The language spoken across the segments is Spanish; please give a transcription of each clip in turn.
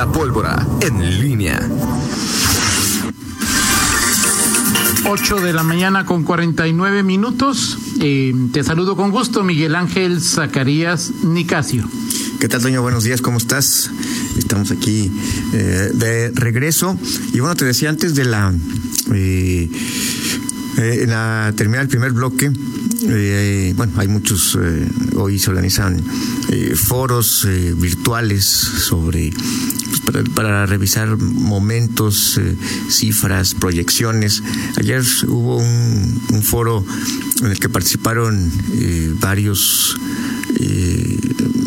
La pólvora en línea. 8 de la mañana con 49 minutos. Eh, te saludo con gusto, Miguel Ángel Zacarías Nicasio. ¿Qué tal, Toño? Buenos días, ¿cómo estás? Estamos aquí eh, de regreso. Y bueno, te decía antes de la. Eh, eh, en la terminar el primer bloque, eh, bueno, hay muchos, eh, hoy se organizan eh, foros eh, virtuales sobre, pues, para, revisar momentos, cifras, proyecciones. Ayer hubo un, foro en el que participaron varios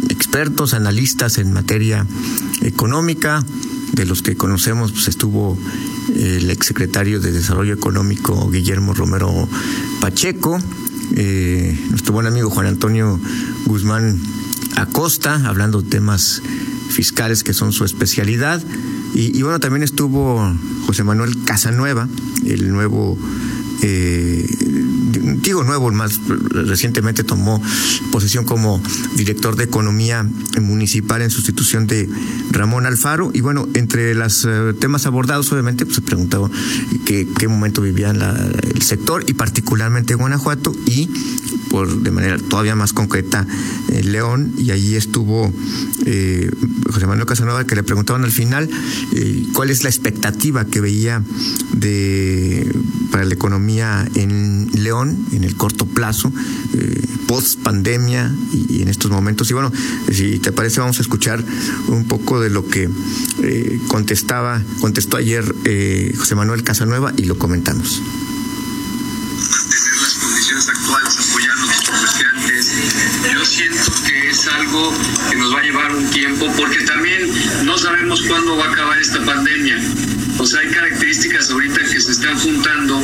expertos, analistas en materia económica. De los que conocemos, pues estuvo el exsecretario de Desarrollo Económico Guillermo Romero Pacheco, eh, nuestro buen amigo Juan Antonio Guzmán Acosta, hablando de temas fiscales que son su especialidad. Y, y bueno, también estuvo José Manuel Casanueva, el nuevo eh, digo nuevo, más recientemente tomó posesión como director de Economía Municipal en sustitución de Ramón Alfaro. Y bueno, entre los eh, temas abordados, obviamente, pues se preguntó qué, momento vivía el sector y particularmente Guanajuato y por de manera todavía más concreta eh, León y allí estuvo eh, José Manuel Casanova que le preguntaban al final eh, cuál es la expectativa que veía de para la economía en León en el corto plazo eh, post pandemia y, y, en estos momentos y bueno si te parece vamos a escuchar un poco de lo que contestaba contestó ayer José Manuel Casanueva y lo comentamos Yo siento que es algo que nos va a llevar un tiempo porque también no sabemos cuándo va a acabar esta pandemia. O sea, hay características ahorita que se están juntando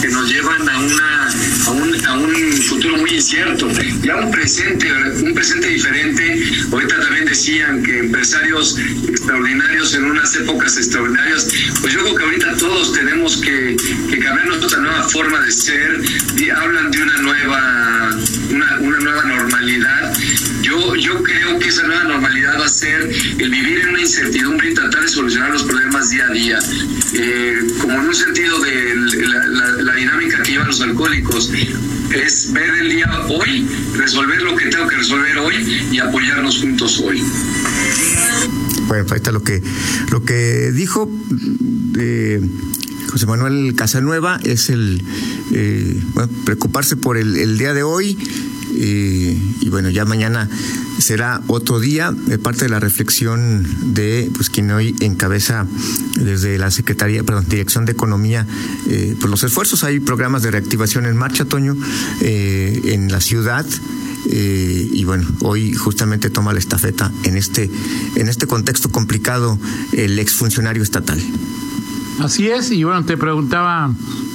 que nos llevan a una a un, a un futuro muy incierto, ya un presente, un presente diferente. Ahorita también decían que empresarios extraordinarios en unas épocas extraordinarias, pues yo creo que ahorita todos tenemos que, que cambiar nuestra nueva forma de ser. Y hablan de una nueva una, una nueva normalidad. Yo, yo creo que esa nueva normalidad va a ser el vivir en una incertidumbre y tratar de solucionar los problemas día a día. Eh, como en un sentido de la, dinámica que llevan los alcohólicos, es ver el día hoy, resolver lo que tengo que resolver hoy y apoyarnos juntos hoy. Bueno, ahí está lo que, lo que dijo. Eh, José Manuel Casanueva es el eh, bueno, preocuparse por el, día de hoy eh, y bueno ya mañana será otro día de parte de la reflexión de pues quien hoy encabeza desde la secretaría perdón dirección de economía eh, pues los esfuerzos hay programas de reactivación en marcha Toño eh, en la ciudad eh, y bueno, hoy justamente toma la estafeta en este, en este contexto complicado el exfuncionario estatal. Así es, y bueno, te preguntaba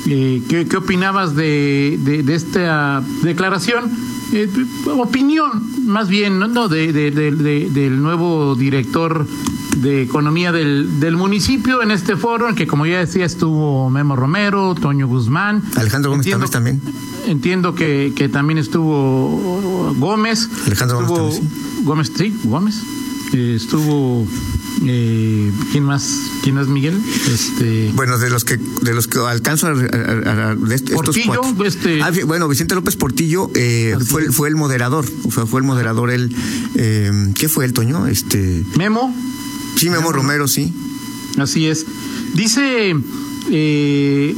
eh, ¿qué, ¿qué, opinabas de, de esta declaración. Eh, opinión, más bien, no, de, de, del nuevo director de economía del, del, municipio en este foro, en que como ya decía estuvo Memo Romero, Toño Guzmán. Alejandro Gómez entiendo, también. Entiendo que, que también estuvo Gómez. Alejandro estuvo, Gómez. También, Gómez, sí, Gómez. Eh, estuvo eh, quién más quién es Miguel este bueno de los que de los que alcanzo a, a, a de estos Portillo cuatro. este ah, bueno Vicente López Portillo eh, fue fue el moderador o sea, fue el moderador él eh, qué fue el Toño este Memo. Sí Memo, Memo. Romero sí. Así es. Dice eh,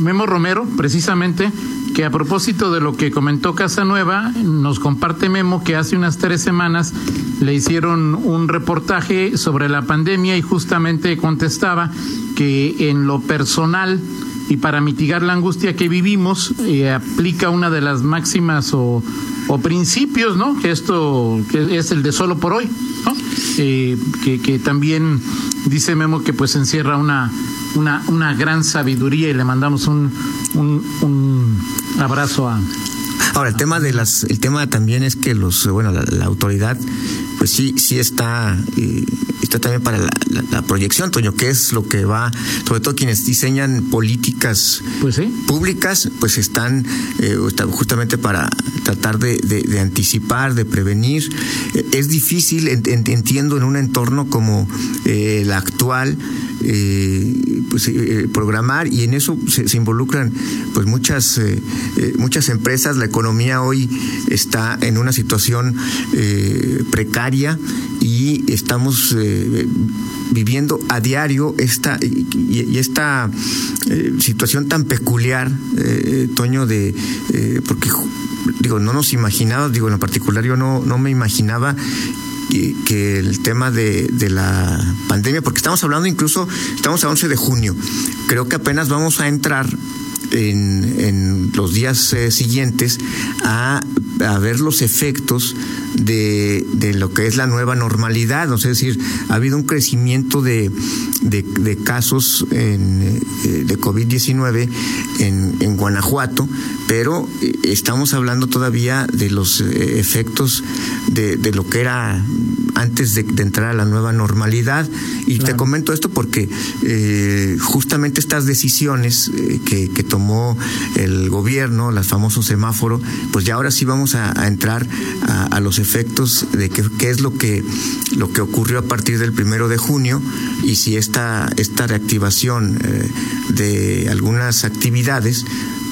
Memo Romero precisamente que a propósito de lo que comentó Casanueva, nos comparte Memo que hace unas tres semanas le hicieron un reportaje sobre la pandemia y justamente contestaba que en lo personal y para mitigar la angustia que vivimos eh, aplica una de las máximas o, o, principios, ¿no? Que esto que es el de solo por hoy, ¿no? Eh, que, también dice Memo que pues encierra una una, gran sabiduría y le mandamos un abrazo a, Ahora, el tema de las, el tema también es que los, bueno, la, la autoridad, pues sí, sí está eh, está también para la, proyección, Toño, que es lo que va, sobre todo quienes diseñan políticas pues públicas, pues están eh, justamente para tratar de, anticipar, de prevenir. Eh, es difícil, entiendo, en un entorno como eh, el actual, pues programar y en eso se, se involucran pues muchas muchas empresas. La economía hoy está en una situación precaria y estamos eh, viviendo a diario esta y, esta eh, situación tan peculiar, eh, Toño, de porque digo no nos imaginaba, digo en particular yo no no me imaginaba que, el tema de, de, la pandemia, porque estamos hablando incluso, estamos a 11 de junio, creo que apenas vamos a entrar en, en los días siguientes a, a, ver los efectos de, de, lo que es la nueva normalidad. O sea, es decir, ha habido un crecimiento de, de, casos en, eh, de COVID-19 en, en Guanajuato, pero eh, estamos hablando todavía de los eh, efectos de, de lo que era antes de, entrar a la nueva normalidad. Y te comento esto porque justamente estas decisiones que, que, tomó el gobierno, las famosos semáforos, pues ya ahora sí vamos a, entrar a, a los efectos de qué, qué es lo que, lo que ocurrió a partir del primero de junio y si esta, esta reactivación eh, de algunas actividades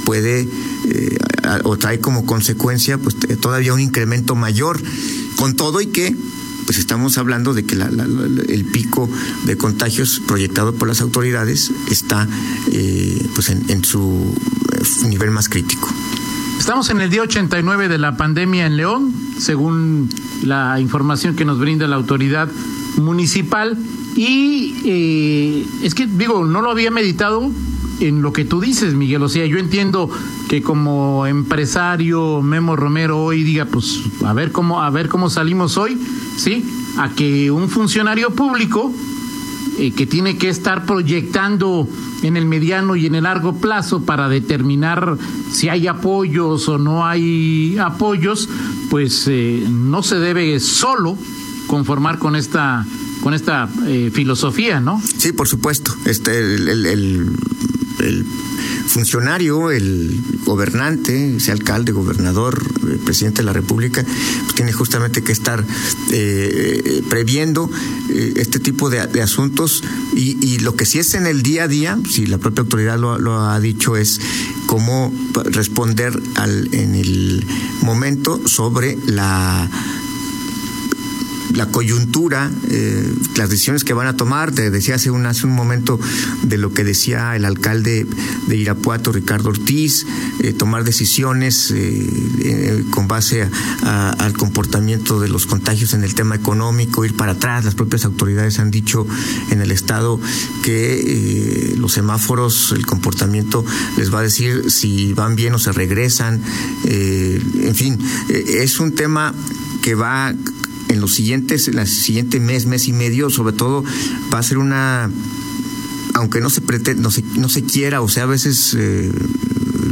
puede eh, o trae como consecuencia pues todavía un incremento mayor con todo y que pues estamos hablando de que el pico de contagios proyectado por las autoridades está eh, pues en, en su nivel más crítico. Estamos en el día 89 de la pandemia en León, según la información que nos brinda la autoridad municipal. Y eh, es que, digo, no lo había meditado en lo que tú dices, Miguel. O sea, yo entiendo que como empresario Memo Romero hoy diga, pues a ver cómo, a ver cómo salimos hoy, ¿sí? A que un funcionario público eh, que tiene que estar proyectando en el mediano y en el largo plazo para determinar si hay apoyos o no hay apoyos, pues eh, no se debe solo conformar con esta con esta eh, filosofía, ¿no? Sí, por supuesto. Este el, funcionario, el gobernante, sea alcalde, gobernador, presidente de la República, pues tiene justamente que estar previendo eh, este tipo de, asuntos y, lo que sí es en el día a día, si la propia autoridad lo, lo ha dicho, es cómo responder al, en el momento sobre la la coyuntura, eh, las decisiones que van a tomar. Te decía hace un, hace un momento de lo que decía el alcalde de Irapuato, Ricardo Ortiz, eh, tomar decisiones eh, con base al comportamiento de los contagios en el tema económico, ir para atrás. Las propias autoridades han dicho en el Estado que los semáforos, el comportamiento les va a decir si van bien o se regresan. en fin, es un tema que va en los siguientes, en el siguiente mes, mes y medio, sobre todo, va a ser una, aunque no se pretende, no se, no se quiera, o sea, a veces eh,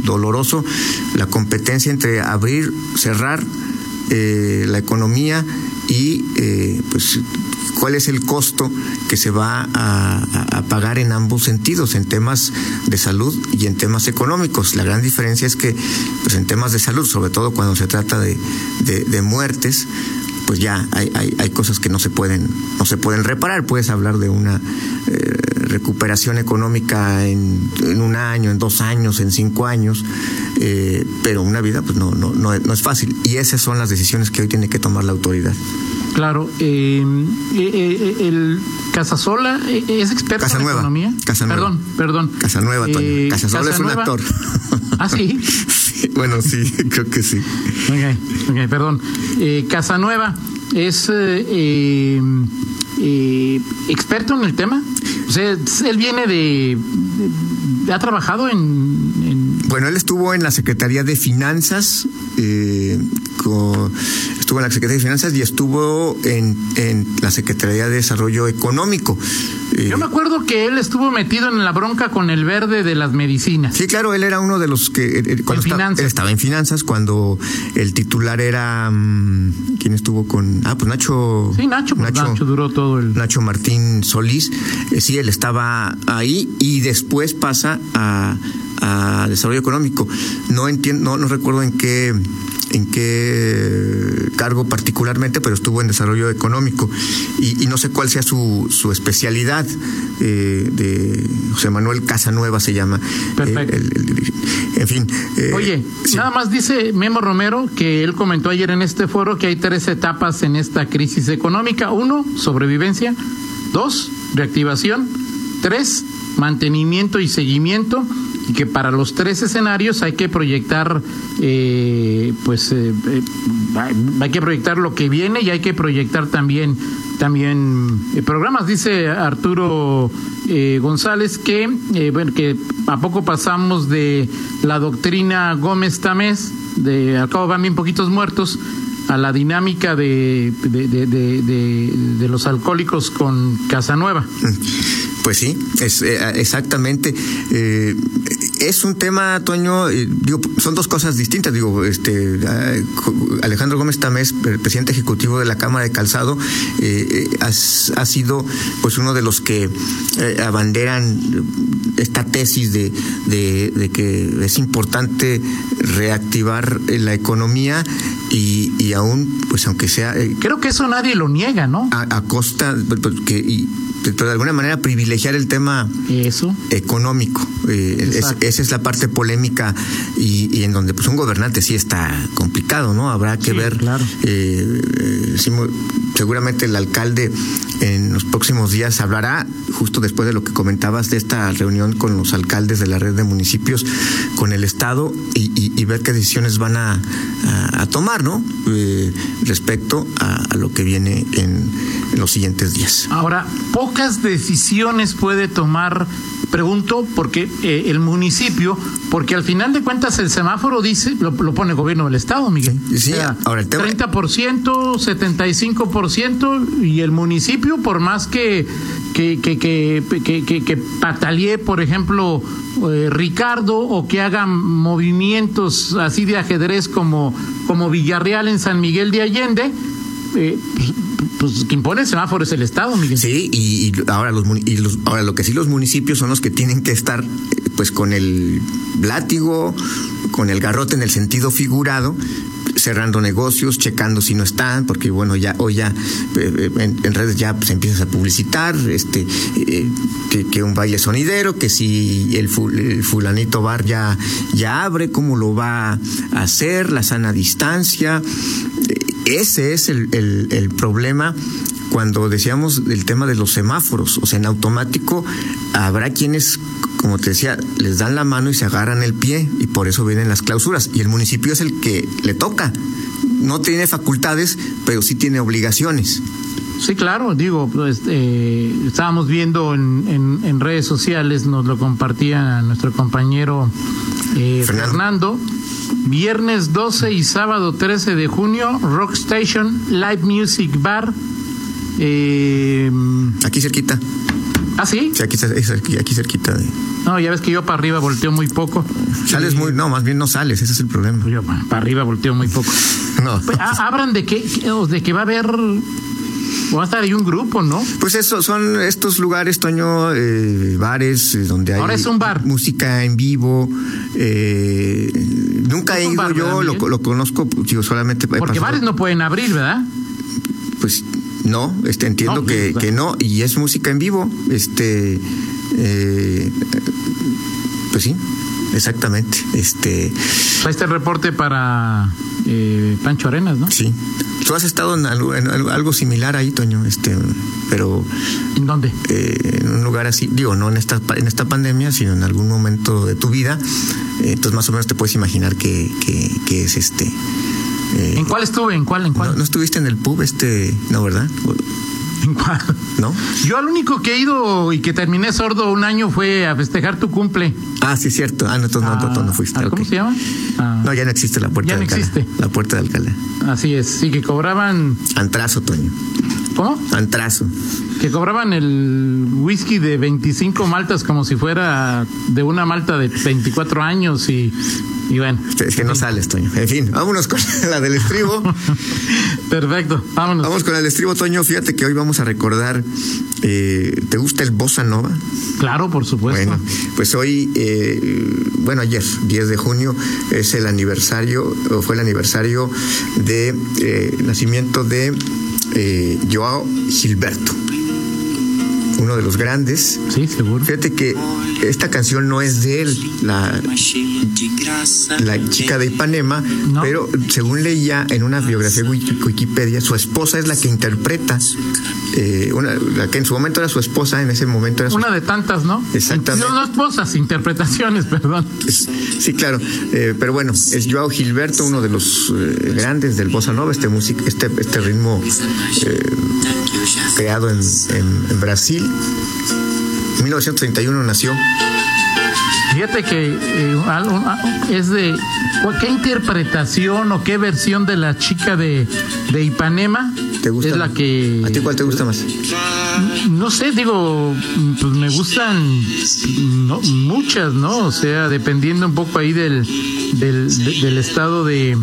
doloroso, la competencia entre abrir, cerrar eh, la economía y eh, pues cuál es el costo que se va a, pagar en ambos sentidos, en temas de salud y en temas económicos. La gran diferencia es que, pues en temas de salud, sobre todo cuando se trata de, de muertes, pues ya hay, hay, hay, cosas que no se pueden no se pueden reparar puedes hablar de una eh, recuperación económica en, en, un año en dos años en cinco años eh, pero una vida pues no, no no no es fácil y esas son las decisiones que hoy tiene que tomar la autoridad Claro, eh, eh, el Casasola es experto en economía. Casanueva. Perdón, perdón. Casanueva, Toño. Casasola es un actor. Ah, sí. bueno, sí, creo que sí. Ok, okay perdón. Eh, Casanueva es eh, eh, experto en el tema. O sea, él viene de, ha trabajado en, Bueno, él estuvo en la Secretaría de Finanzas, eh, estuvo en la Secretaría de Finanzas y estuvo en, en la Secretaría de Desarrollo Económico. Eh, Yo me acuerdo que él estuvo metido en la bronca con el verde de las medicinas. Sí, claro, él era uno de los que eh, eh, cuando En estaba, finanzas. él estaba en finanzas cuando el titular era mm, quién estuvo con ah pues Nacho Sí, Nacho, pues, Nacho duró todo el... Nacho Martín Solís, eh, sí, él estaba ahí y después pasa a, a desarrollo económico. No entiendo, no, no recuerdo en qué en qué cargo particularmente, pero estuvo en desarrollo económico y, y no sé cuál sea su, su especialidad eh, de José Manuel Casanueva se llama. Perfecto. Eh, el- el- en fin. eh, Oye, sí. nada más dice Memo Romero que él comentó ayer en este foro que hay tres etapas en esta crisis económica. Uno, sobrevivencia. Dos, reactivación. Tres, mantenimiento y seguimiento. Y que para los tres escenarios hay que proyectar, eh, pues, eh, eh, hay que proyectar lo que viene y hay que proyectar también también eh, programas. Dice Arturo eh, González que, bueno, que a poco pasamos de la doctrina Gómez Tamés, de al cabo van bien poquitos muertos, a la dinámica de- de- de los alcohólicos con Casanueva. Pues sí, es eh, exactamente. eh, es un tema, Toño, eh, digo, son dos cosas distintas. Digo, este eh, Alejandro Gómez Tamés, presidente ejecutivo de la Cámara de Calzado, ha, sido pues uno de los que abanderan esta tesis de, de, que es importante reactivar la economía y, y aún, pues aunque sea eh, Creo que eso nadie lo niega, ¿no? a, a costa, pues, que, y, pero de alguna manera privilegiar el tema Eso. económico. Eh, es- esa es la parte polémica y, y en donde pues un gobernante sí está complicado, ¿no? Habrá que Sí, ver. claro. eh, eh, seguramente el alcalde en los próximos días hablará, justo después de lo que comentabas de esta reunión con los alcaldes de la red de municipios, con el Estado y, ver qué decisiones van a, tomar, ¿no? Eh, respecto a lo que viene en, en los siguientes días. Ahora, pocas decisiones puede tomar, pregunto, porque eh, el municipio, porque al final de cuentas el semáforo dice, lo, lo pone el gobierno del Estado, Miguel. Sí, sí, ahora el tema- 30%, 75% y el municipio, por más que, que, que, que, que, que- que patalee, por ejemplo, eh, Ricardo, o que hagan movimientos así de ajedrez como, como Villarreal en San Miguel de Allende, eh, pues, pues quien pone el semáforo es el Estado, Miguel. Sí, y, y ahora los, y los- ahora lo que sí los municipios son los que tienen que estar eh, pues con el látigo, con el garrote en el sentido figurado, cerrando negocios, checando si no están, porque bueno, ya hoy ya eh, en, redes ya se empiezas a publicitar, este que, que un baile sonidero, que si el, el fulanito bar ya, ya abre, cómo lo va a hacer, la sana distancia. Ese es el, el- el problema cuando decíamos del tema de los semáforos, o sea, en automático habrá quienes, como te decía, les dan la mano y se agarran el pie y por eso vienen las clausuras. Y el municipio es el que le toca. No tiene facultades, pero sí tiene obligaciones. Sí, claro, digo, pues, eh, estábamos viendo en, en, en redes sociales, nos lo compartía nuestro compañero eh, Fernando. Fernando. Viernes 12 y sábado 13 de junio, Rock Station Live Music Bar. Eh, Aquí cerquita. ¿Ah, sí? Sí, aquí, es aquí, aquí cerquita. De... No, ya ves que yo para arriba volteo muy poco. Sales Y- muy, no, más bien no sales, ese es el problema. yo pa- para arriba volteo muy poco. No. Pues, hablan de que, de que va a haber. Va a estar ahí un grupo, ¿no? Pues eso son estos lugares, Toño, eh, bares eh, donde hay Ahora es un bar. música en vivo. eh, nunca he ido bar, yo, ¿verdad, lo, lo conozco, digo, solamente. Porque bares no pueden abrir, ¿verdad? Pues no, este, entiendo No, que, pues, que no, y es música en vivo. Este. eh, pues sí, exactamente. Este. El reporte para Pancho Arenas, ¿no? Sí. Tú has estado en algo, en algo- similar ahí, Toño, este, pero ¿En dónde? eh, en un lugar así, digo, no en esta, en esta pandemia, sino en algún momento de tu vida. eh, entonces, más o menos te puedes imaginar que, que, que es este. eh, ¿En cuál estuve? ¿En cuál? ¿En cuál? no, no estuviste en el pub este, no, ¿verdad? ¿En cuál? ¿No? Yo al único que he ido y que terminé sordo un año fue a festejar tu cumple. Ah, sí, cierto. Ah, no, entonces no, no, tú no fuiste. Ah, ¿Cómo se llama? Ah, No, ya no existe la puerta Ya de no Alcalá. existe. La puerta de Alcalá. Así es, sí, que cobraban Antrazo, Toño. ¿Cómo? Antrazo. Que cobraban el whisky de 25 maltas como si fuera de una malta de 24 años y, y bueno. Es que no sales, Toño. En fin, vámonos con la del estribo. Perfecto, vámonos. Vamos con el estribo, Toño. Fíjate que hoy vamos a recordar. Eh, ¿Te gusta el bossa nova? Claro, por supuesto. Bueno, pues hoy, eh, bueno, ayer, 10 de junio, es el aniversario, o fue el aniversario de eh, nacimiento de eh, Joao Gilberto, uno de los grandes. Sí, seguro. Fíjate que esta canción no es de él, la, la chica de Ipanema, No. pero según leía en una biografía Wikipedia, su esposa es la que interpreta, eh, una, la que en su momento era su esposa, en ese momento era su Una de tantas, ¿no? Exactamente. No, no esposas, interpretaciones, perdón. Sí, claro. Eh, pero bueno, es Joao Gilberto, uno de los eh, grandes del bossa nova, este, música, este, este ritmo eh, creado en, en- en Brasil. En 1931 nació. Fíjate que eh, es de. ¿Qué interpretación o qué versión de la chica de, de Ipanema ¿Te gusta? es la que. ¿A ti cuál te gusta más? No sé, digo, pues me gustan no, muchas, ¿no? O sea, dependiendo un poco ahí del, del, de- del estado de,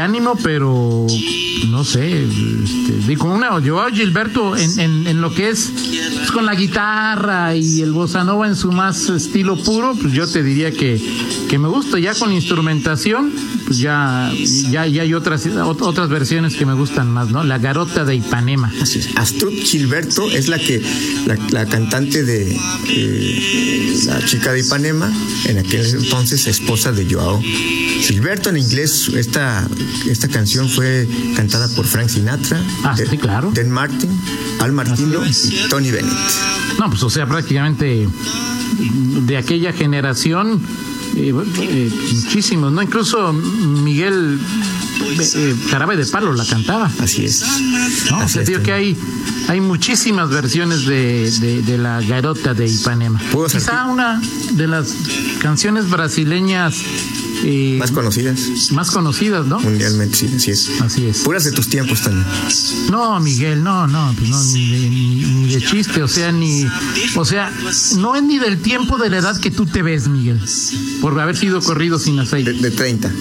ánimo, pero no sé, este, digo, una, yo a Gilberto en, en, lo que es pues, con la guitarra y el bossa nova en su más estilo puro, pues yo te diría que, que me gusta, ya con instrumentación, pues ya, ya, ya hay otras, ot- otras versiones que me gustan más, ¿no? La garota de Ipanema. Así es. Gilberto es la la, la cantante de eh, la chica de Ipanema, en aquel entonces esposa de Joao Gilberto. En inglés esta esta canción fue cantada por Frank Sinatra, Ah, de- sí, claro. Dan Martin, Al Martino y Tony Bennett. No, pues o sea, prácticamente de aquella generación, eh, eh, muchísimos, ¿no? Incluso Miguel eh, Jarabe de Palo la cantaba, Así es. ¿no? O Así sea, es, digo que hay, hay muchísimas versiones de, de, de la garota de Ipanema. Quizá una de las canciones brasileñas eh, Más conocidas más conocidas, ¿no? mundialmente, sí, así es. Así es. Puras de tus tiempos también. No, Miguel, no, no, pues no, ni de, ni, ni de chiste, o sea, ni, o sea, no es ni del tiempo de la edad que tú te ves, Miguel, por haber sido corrido sin De, aceite. de 30.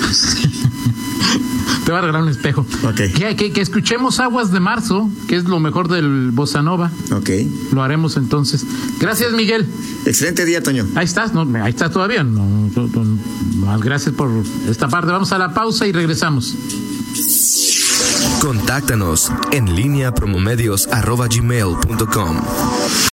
Te va a regalar un espejo. Ok. Que, que- que escuchemos Aguas de Marzo, que es lo mejor del Bossa Nova. Ok. Lo haremos entonces. Gracias, Miguel. Excelente día, Toño. Ahí estás, no, ahí estás todavía. No, no, gracias por esta parte. Vamos a la pausa y regresamos. Contáctanos en línea promomedios